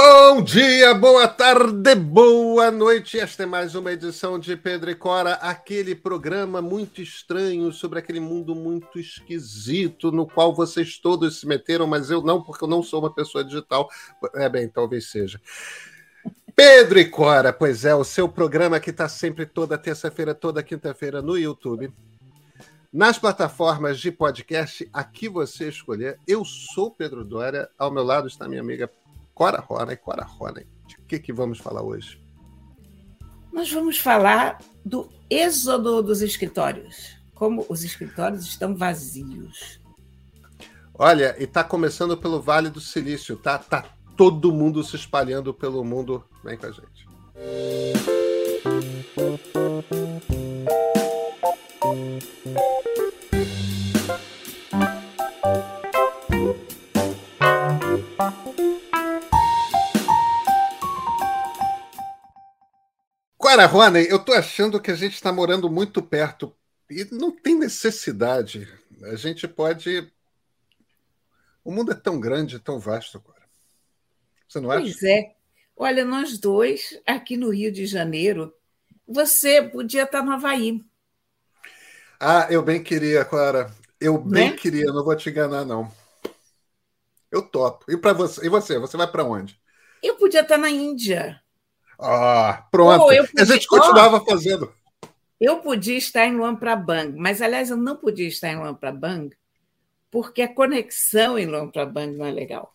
Bom dia, boa tarde, boa noite. Esta é mais uma edição de Pedro e Cora, aquele programa muito estranho sobre aquele mundo muito esquisito no qual vocês todos se meteram, mas eu não, porque eu não sou uma pessoa digital. É bem, talvez seja. Pedro e Cora, pois é, o seu programa que está sempre toda terça-feira, toda quinta-feira no YouTube. Nas plataformas de podcast, aqui você escolher. Eu sou Pedro Dória, ao meu lado está minha amiga Cora Rona. Cora Rona, de que, que vamos falar hoje? Nós vamos falar do êxodo dos escritórios. Como os escritórios estão vazios. Olha, e está começando pelo Vale do Silício, tá? Tá todo mundo se espalhando pelo mundo. Vem com a gente. Cara, Rony, eu tô achando que a gente está morando muito perto e não tem necessidade. A gente pode. O mundo é tão grande, tão vasto agora. Você não acha? Pois é. Olha, nós dois, aqui no Rio de Janeiro, você podia estar no Havaí. Ah, eu bem queria, Clara. Eu bem né? queria, não vou te enganar, não. Eu topo. E para você? E você? Você vai para onde? Eu podia estar na Índia. Ah, pronto. Oh, podia... A gente continuava fazendo. Eu podia estar em Luang Prabang, mas, aliás, eu não podia estar em Luang Prabang porque a conexão em Luang Prabang não é legal.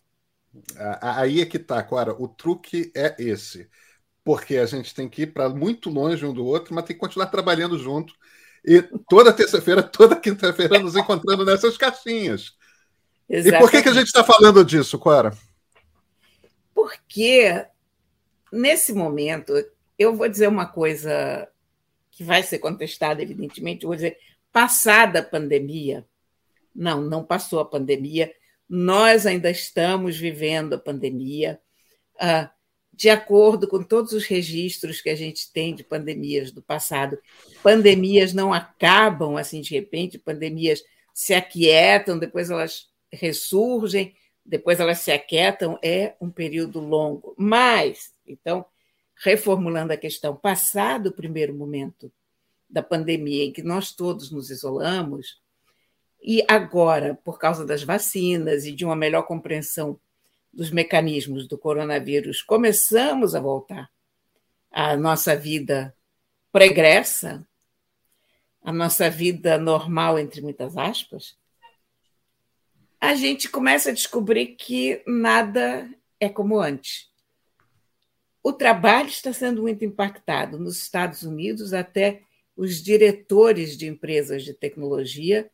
Aí é que tá, Clara. O truque é esse. Porque a gente tem que ir para muito longe um do outro, mas tem que continuar trabalhando junto. E toda terça-feira, toda quinta-feira, nos encontrando nessas caixinhas. Exatamente. E por que, que a gente está falando disso, Clara? Porque nesse momento, eu vou dizer uma coisa que vai ser contestada, evidentemente, vou dizer, passada a pandemia, não, não passou a pandemia, nós ainda estamos vivendo a pandemia, ah, de acordo com todos os registros que a gente tem de pandemias do passado. Pandemias não acabam assim de repente, pandemias se aquietam, depois elas ressurgem, depois elas se aquietam, é um período longo. Mas então, reformulando a questão, passado o primeiro momento da pandemia, em que nós todos nos isolamos, e agora, por causa das vacinas e de uma melhor compreensão dos mecanismos do coronavírus, começamos a voltar à nossa vida pregressa, a nossa vida normal, entre muitas aspas, a gente começa a descobrir que nada é como antes. O trabalho está sendo muito impactado. Nos Estados Unidos, até os diretores de empresas de tecnologia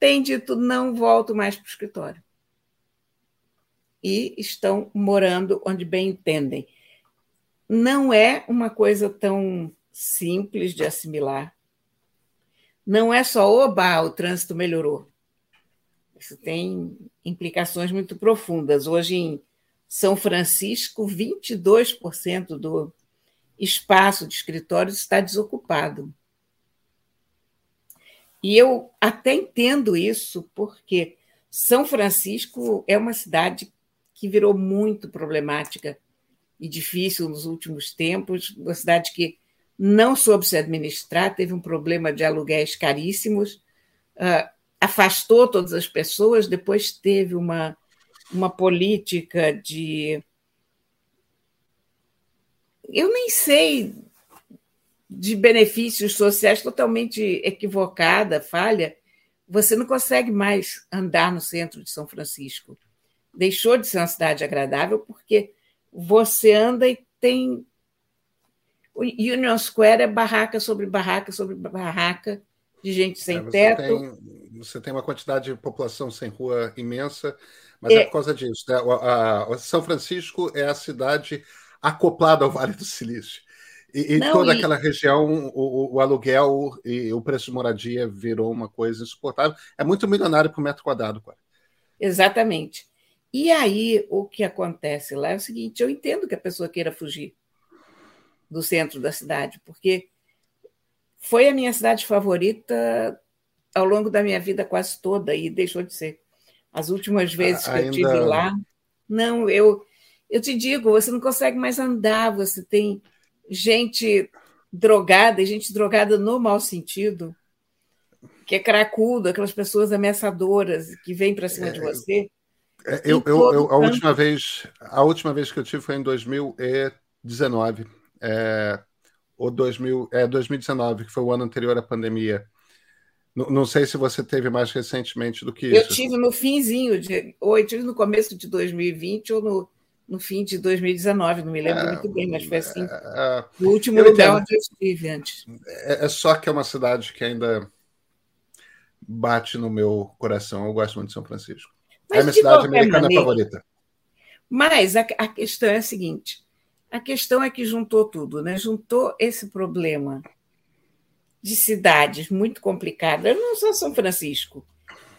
têm dito não volto mais para o escritório. E estão morando onde bem entendem. Não é uma coisa tão simples de assimilar. Não é só, oba, o trânsito melhorou. Isso tem implicações muito profundas. Hoje, em são Francisco, 22% do espaço de escritórios está desocupado. E eu até entendo isso, porque São Francisco é uma cidade que virou muito problemática e difícil nos últimos tempos, uma cidade que não soube se administrar, teve um problema de aluguéis caríssimos, uh, afastou todas as pessoas, depois teve uma uma política de. Eu nem sei, de benefícios sociais totalmente equivocada, falha, você não consegue mais andar no centro de São Francisco. Deixou de ser uma cidade agradável porque você anda e tem. O Union Square é barraca sobre barraca sobre barraca de gente sem é, você teto. Tem, você tem uma quantidade de população sem rua imensa mas é, é por causa disso. Né? A, a, São Francisco é a cidade acoplada ao Vale do Silício. E, Não, toda e... aquela região, o, o, aluguel e o preço de moradia virou uma coisa insuportável. É muito milionário por metro quadrado. Cara. Exatamente. E aí, o que acontece lá é o seguinte: eu entendo que a pessoa queira fugir do centro da cidade, porque foi a minha cidade favorita ao longo da minha vida quase toda e deixou de ser. As últimas vezes que Ainda... eu estive lá, não, eu Eu te digo, você não consegue mais andar, você tem gente drogada, gente drogada no mau sentido, que é cracudo, aquelas pessoas ameaçadoras que vêm para cima é, de você. É, eu, eu, eu, a última vez, a última vez que eu tive foi em 2019, é, ou 2000, é 2019, que foi o ano anterior à pandemia. Não, não sei se você teve mais recentemente do que isso. Eu tive no finzinho de, ou eu tive no começo de 2020 ou no, no fim de 2019, não me lembro é, muito bem, mas foi assim. É, o último lugar onde eu estive antes. É, é, só que é uma cidade que ainda bate no meu coração. Eu gosto muito de São Francisco. Mas, é a minha cidade americana maneira, favorita. Mas a, a questão é a seguinte: a questão é que juntou tudo, né? Juntou esse problema de cidades muito complicadas, não só São Francisco.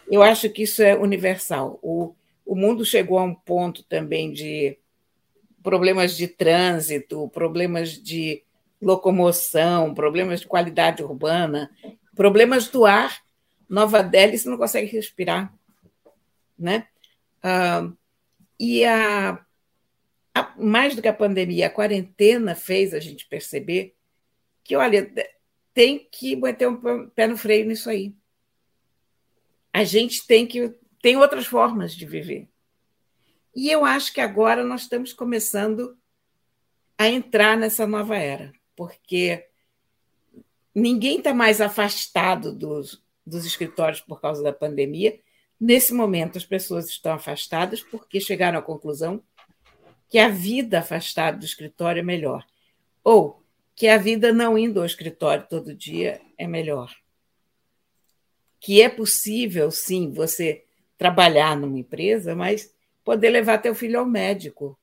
Eu acho que isso é universal. O, o mundo chegou a um ponto também de problemas de trânsito, problemas de locomoção, problemas de qualidade urbana, problemas do ar. Nova Delhi, você não consegue respirar. Né? Ah, e a, a, mais do que a pandemia, a quarentena fez a gente perceber que, olha, tem que meter um pé no freio nisso aí. A gente tem que. Tem outras formas de viver. E eu acho que agora nós estamos começando a entrar nessa nova era, porque ninguém está mais afastado dos, dos escritórios por causa da pandemia. Nesse momento, as pessoas estão afastadas porque chegaram à conclusão que a vida afastada do escritório é melhor. Ou que a vida não indo ao escritório todo dia é melhor. Que é possível, sim, você trabalhar numa empresa, mas poder levar teu filho ao médico,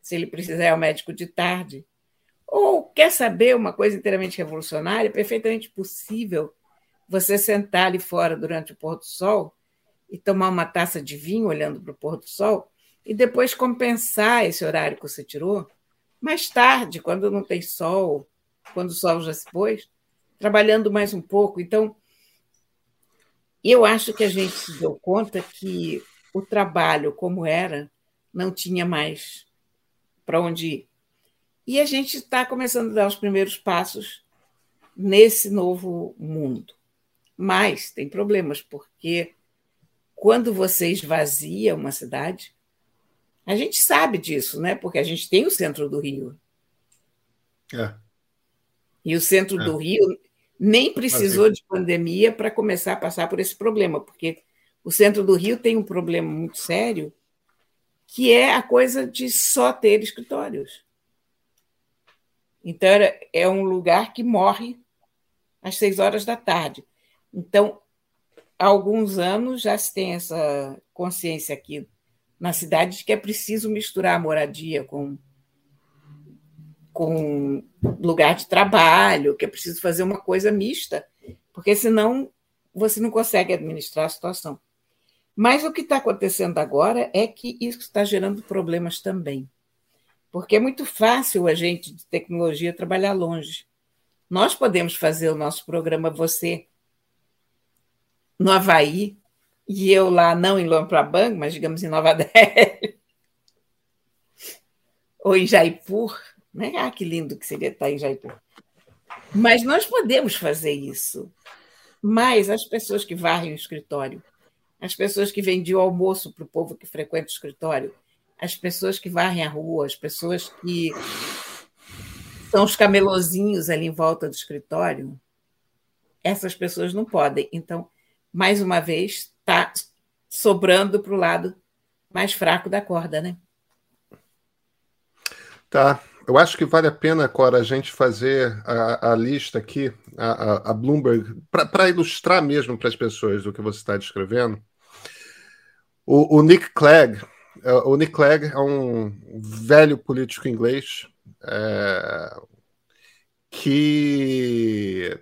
se ele precisar ir ao médico de tarde. Ou quer saber uma coisa inteiramente revolucionária? É perfeitamente possível você sentar ali fora durante o pôr do sol e tomar uma taça de vinho olhando para o pôr do sol e depois compensar esse horário que você tirou mais tarde, quando não tem sol, quando o sol já se pôs, trabalhando mais um pouco. Então, eu acho que a gente se deu conta que o trabalho, como era, não tinha mais para onde ir. E a gente está começando a dar os primeiros passos nesse novo mundo. Mas tem problemas, porque quando você esvazia uma cidade, a gente sabe disso, né? Porque a gente tem o centro do Rio. É. E o centro é. do Rio nem precisou de pandemia para começar a passar por esse problema, porque o centro do Rio tem um problema muito sério, que é a coisa de só ter escritórios. Então, é um lugar que morre às seis horas da tarde. Então, há alguns anos já se tem essa consciência aqui na cidade de que é preciso misturar a moradia com, com lugar de trabalho, que é preciso fazer uma coisa mista, porque senão você não consegue administrar a situação. Mas o que está acontecendo agora é que isso está gerando problemas também. Porque é muito fácil a gente de tecnologia trabalhar longe. Nós podemos fazer o nosso programa Você no Havaí, e eu lá, não em Lomprabang, mas digamos em Nova Delhi, ou em Jaipur, né? Ah, que lindo que seria estar em Jaipur. Mas nós podemos fazer isso. Mas as pessoas que varrem o escritório, as pessoas que vendiam almoço para o povo que frequenta o escritório, as pessoas que varrem a rua, as pessoas que são os camelozinhos ali em volta do escritório, essas pessoas não podem. Então, mais uma vez, está sobrando para o lado mais fraco da corda, né? Tá. Eu acho que vale a pena, Cora, a gente fazer a, a lista aqui, a, a, Bloomberg, para ilustrar mesmo para as pessoas o que você está descrevendo. O, o, Nick Clegg, é, o Nick Clegg é um velho político inglês é, que,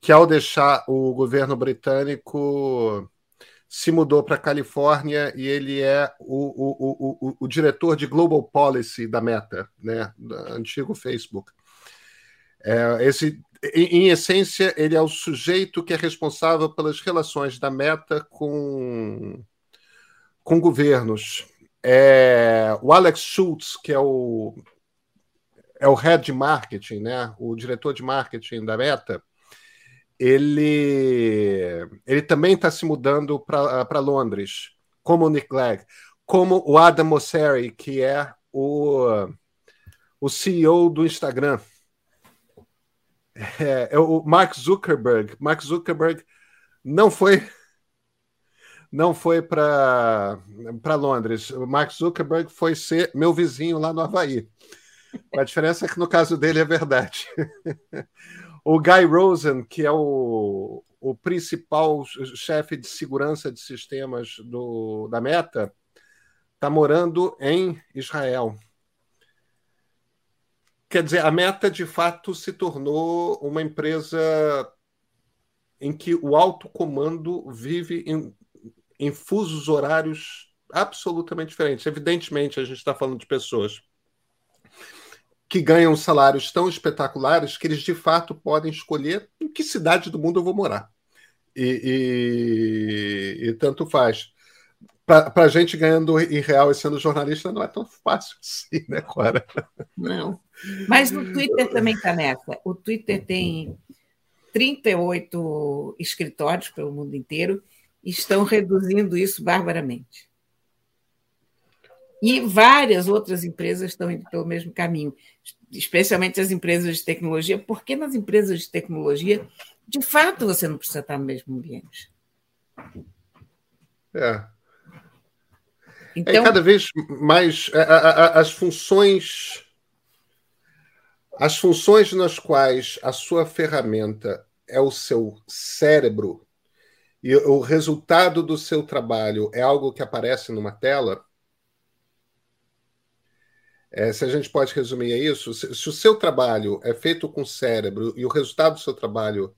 que, ao deixar o governo britânico, se mudou para a Califórnia e ele é o, o, o, o, diretor de Global Policy da Meta, né, antigo Facebook. É, esse, em, em, essência, ele é o sujeito que é responsável pelas relações da Meta com, com governos. É, o Alex Schultz, que é o, é o head de marketing, né? o diretor de marketing da Meta, ele, ele também está se mudando para Londres, como o Nick Clegg, como o Adam Mosseri, que é o, o CEO do Instagram. É, é o Mark Zuckerberg. Mark Zuckerberg não foi não foi para Londres. O Mark Zuckerberg foi ser meu vizinho lá no Havaí. A diferença é que no caso dele é verdade. o Guy Rosen, que é o, o principal chefe de segurança de sistemas do, da Meta, está morando em Israel. Quer dizer, a Meta de fato se tornou uma empresa em que o alto comando vive em, em fusos horários absolutamente diferentes. Evidentemente, a gente está falando de pessoas que ganham salários tão espetaculares que eles de fato podem escolher em que cidade do mundo eu vou morar. E, e, e tanto faz. Para a gente ganhando em real e sendo jornalista não é tão fácil assim, né, Cora? Não. Mas o Twitter também está nessa. O Twitter tem 38 escritórios pelo mundo inteiro e estão reduzindo isso barbaramente. E várias outras empresas estão indo pelo mesmo caminho, especialmente as empresas de tecnologia, porque nas empresas de tecnologia, de fato, você não precisa estar no mesmo ambiente. É. Então, é cada vez mais a, a, as funções as funções nas quais a sua ferramenta é o seu cérebro e o resultado do seu trabalho é algo que aparece numa tela, é, se a gente pode resumir é isso, se, se, o seu trabalho é feito com cérebro e o resultado do seu trabalho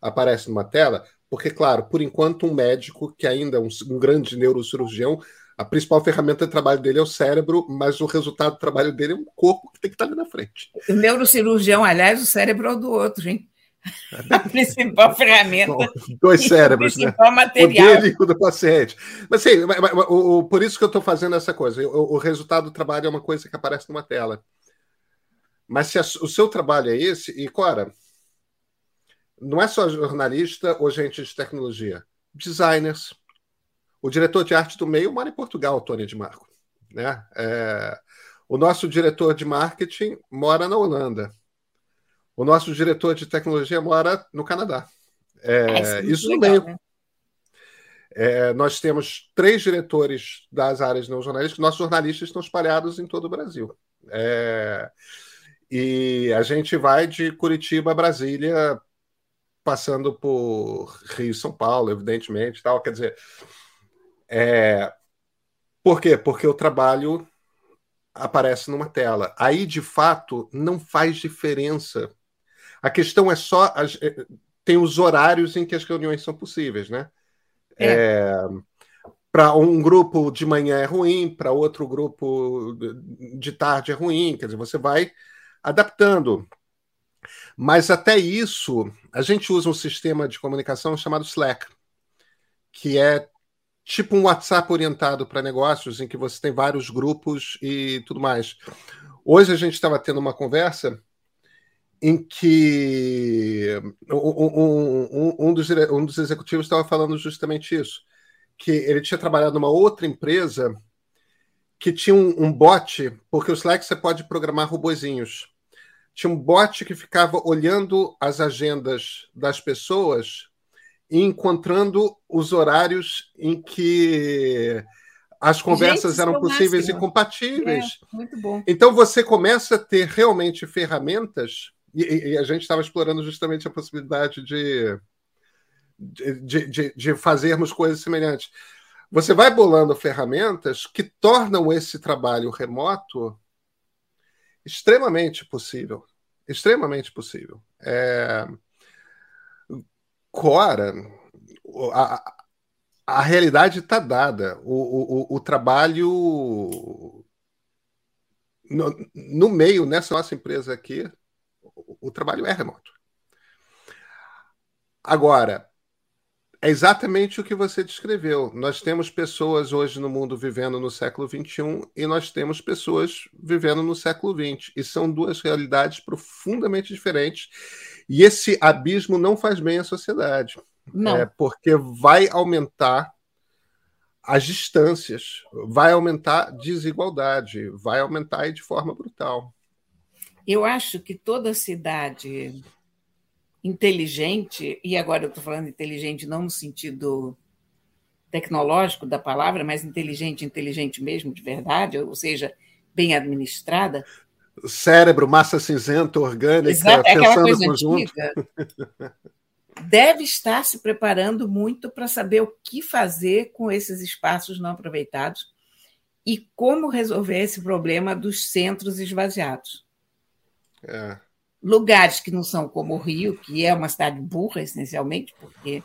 aparece numa tela, porque, claro, por enquanto, um médico que ainda é um, um grande neurocirurgião, a principal ferramenta de trabalho dele é o cérebro, mas o resultado do trabalho dele é um corpo que tem que estar ali na frente. O neurocirurgião, aliás, o cérebro é o do outro, hein? A principal ferramenta. Dois cérebros, né? material. O dele e o do paciente. Mas sim, o, o, por isso que eu estou fazendo essa coisa. O, o, resultado do trabalho é uma coisa que aparece numa tela. Mas se a, o seu trabalho é esse, e Cora, não é só jornalista ou gente de tecnologia, designers. O diretor de arte do meio mora em Portugal, Tony de Marco. Né? É, o nosso diretor de marketing mora na Holanda. O nosso diretor de tecnologia mora no Canadá. É, é isso no meio. Né? É, nós temos três diretores das áreas não jornalísticas. Nossos jornalistas estão espalhados em todo o Brasil. É, e a gente vai de Curitiba a Brasília, passando por Rio, São Paulo, evidentemente, tal. Quer dizer, é, por quê? Porque o trabalho aparece numa tela. Aí, de fato, não faz diferença a questão é só. As, é, tem os horários em que as reuniões são possíveis, né? É. É, para um grupo de manhã é ruim, para outro grupo de tarde é ruim, quer dizer, você vai adaptando. Mas até isso, a gente usa um sistema de comunicação chamado Slack, que é tipo um WhatsApp orientado para negócios, em que você tem vários grupos e tudo mais. Hoje a gente estava tendo uma conversa em que um, um, um, dos, um dos executivos estava falando justamente isso, que ele tinha trabalhado numa outra empresa que tinha um, um bot, porque o Slack você pode programar robozinhos. Tinha um bot que ficava olhando as agendas das pessoas e encontrando os horários em que as conversas Gente, eram possíveis máximo. e compatíveis. É, muito bom. Então você começa a ter realmente ferramentas e, e a gente estava explorando justamente a possibilidade de, de, de, de fazermos coisas semelhantes. Você vai bolando ferramentas que tornam esse trabalho remoto extremamente possível. Extremamente possível. É... Cora, a, a realidade está dada. O, o, o trabalho no, no, meio, nessa nossa empresa aqui, o trabalho é remoto. Agora, É exatamente o que você descreveu. Nós temos pessoas hoje no mundo vivendo no século XXI e nós temos pessoas vivendo no século XX. E são duas realidades profundamente diferentes. E esse abismo não faz bem à sociedade. Não. É, porque vai aumentar as distâncias, vai aumentar a desigualdade, vai aumentar de forma brutal. Eu acho que toda cidade inteligente, e agora eu estou falando inteligente não no sentido tecnológico da palavra, mas inteligente, inteligente mesmo, de verdade, ou seja, bem administrada. Cérebro, massa cinzenta, orgânica, Exato, é aquela coisa conjunto. antiga. deve estar se preparando muito para saber o que fazer com esses espaços não aproveitados e como resolver esse problema dos centros esvaziados. É lugares que não são como o Rio, que é uma cidade burra, essencialmente, porque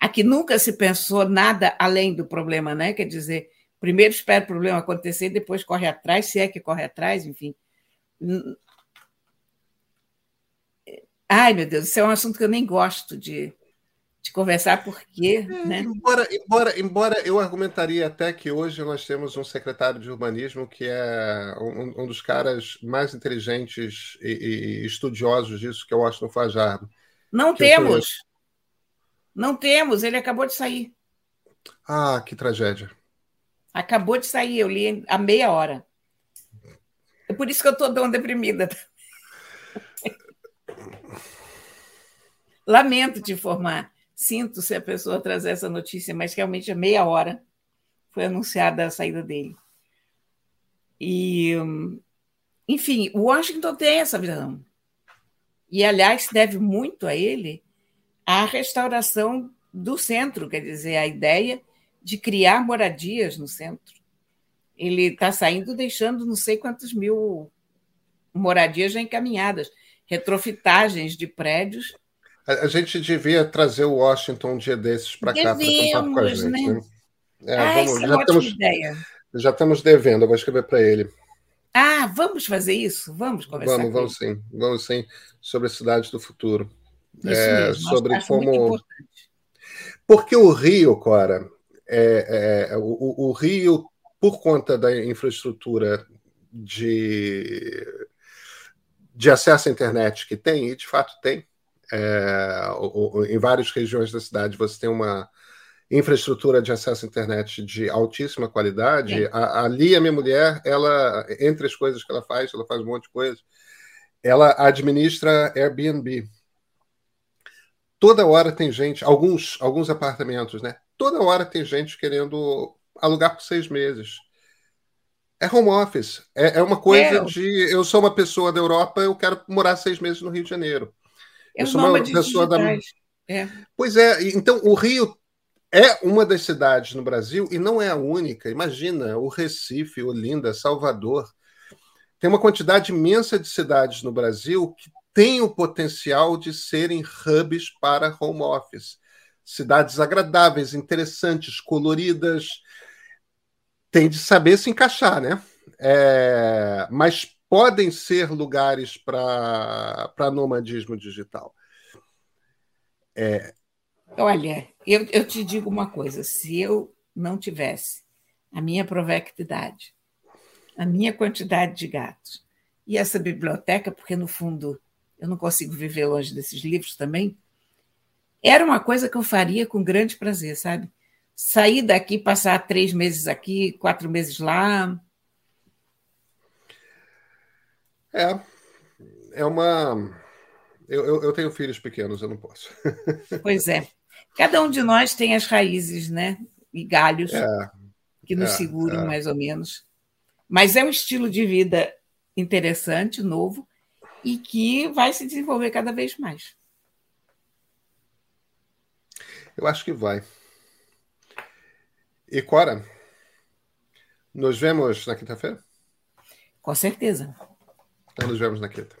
aqui nunca se pensou nada além do problema, né? Quer dizer, primeiro espera o problema acontecer, depois corre atrás, se é que corre atrás, enfim. Ai, meu Deus, isso é um assunto que eu nem gosto de, de conversar, porque. É, né? embora, embora, embora eu argumentaria até que hoje nós temos um secretário de urbanismo que é um, um dos caras mais inteligentes e, e, estudiosos disso, que é o Washington Fajardo. Não temos. Não temos, ele acabou de sair. Ah, que tragédia. Acabou de sair, eu li há meia hora. É por isso que eu estou tão deprimida. Lamento te informar sinto se a pessoa trazer essa notícia, mas realmente é meia hora foi anunciada a saída dele. E, enfim, Washington tem essa visão. E, aliás, deve muito a ele a restauração do centro, quer dizer, a ideia de criar moradias no centro. Ele está saindo deixando não sei quantos mil moradias já encaminhadas, retrofitagens de prédios a, gente devia trazer o Washington um dia desses para cá para contar com a gente. Né? né? É, ah, vamos, é já, estamos, ideia. já estamos devendo, eu vou escrever para ele. Ah, vamos fazer isso? Vamos conversar. Vamos, vamos sim, vamos sim, sobre a cidade do futuro. Isso é, mesmo, sobre como. Porque o Rio, Cora, é, é, o, o Rio, por conta da infraestrutura de, de acesso à internet que tem, e de fato tem, é, em várias regiões da cidade você tem uma infraestrutura de acesso à internet de altíssima qualidade. A, ali, a minha mulher, ela, entre as coisas que ela faz, ela faz um monte de coisa, ela administra Airbnb. Toda hora tem gente, alguns, alguns apartamentos, né? Toda hora tem gente querendo alugar por seis meses. É home office. É, é uma coisa é. de. Eu sou uma pessoa da Europa, eu quero morar seis meses no Rio de Janeiro. É eu sou uma pessoa da. É. Pois é, então o Rio é uma das cidades no Brasil e não é a única. Imagina o Recife, Olinda, Salvador. Tem uma quantidade imensa de cidades no Brasil que têm o potencial de serem hubs para home office. Cidades agradáveis, interessantes, coloridas. Tem de saber se encaixar, né? É... Mas podem ser lugares para nomadismo digital. É... Olha, eu, eu te digo uma coisa: se eu não tivesse a minha provectidade, a minha quantidade de gatos e essa biblioteca, porque no fundo eu não consigo viver longe desses livros também, era uma coisa que eu faria com grande prazer, sabe? Sair daqui, passar três meses aqui, quatro meses lá, é. É uma. Eu, eu, eu, tenho filhos pequenos, eu não posso. Pois é. Cada um de nós tem as raízes, né? E galhos é, que nos é, seguram, é. mais ou menos. Mas é um estilo de vida interessante, novo, e que vai se desenvolver cada vez mais. Eu acho que vai. E Cora, nos vemos na quinta-feira? Com certeza. Então nos vemos na quinta.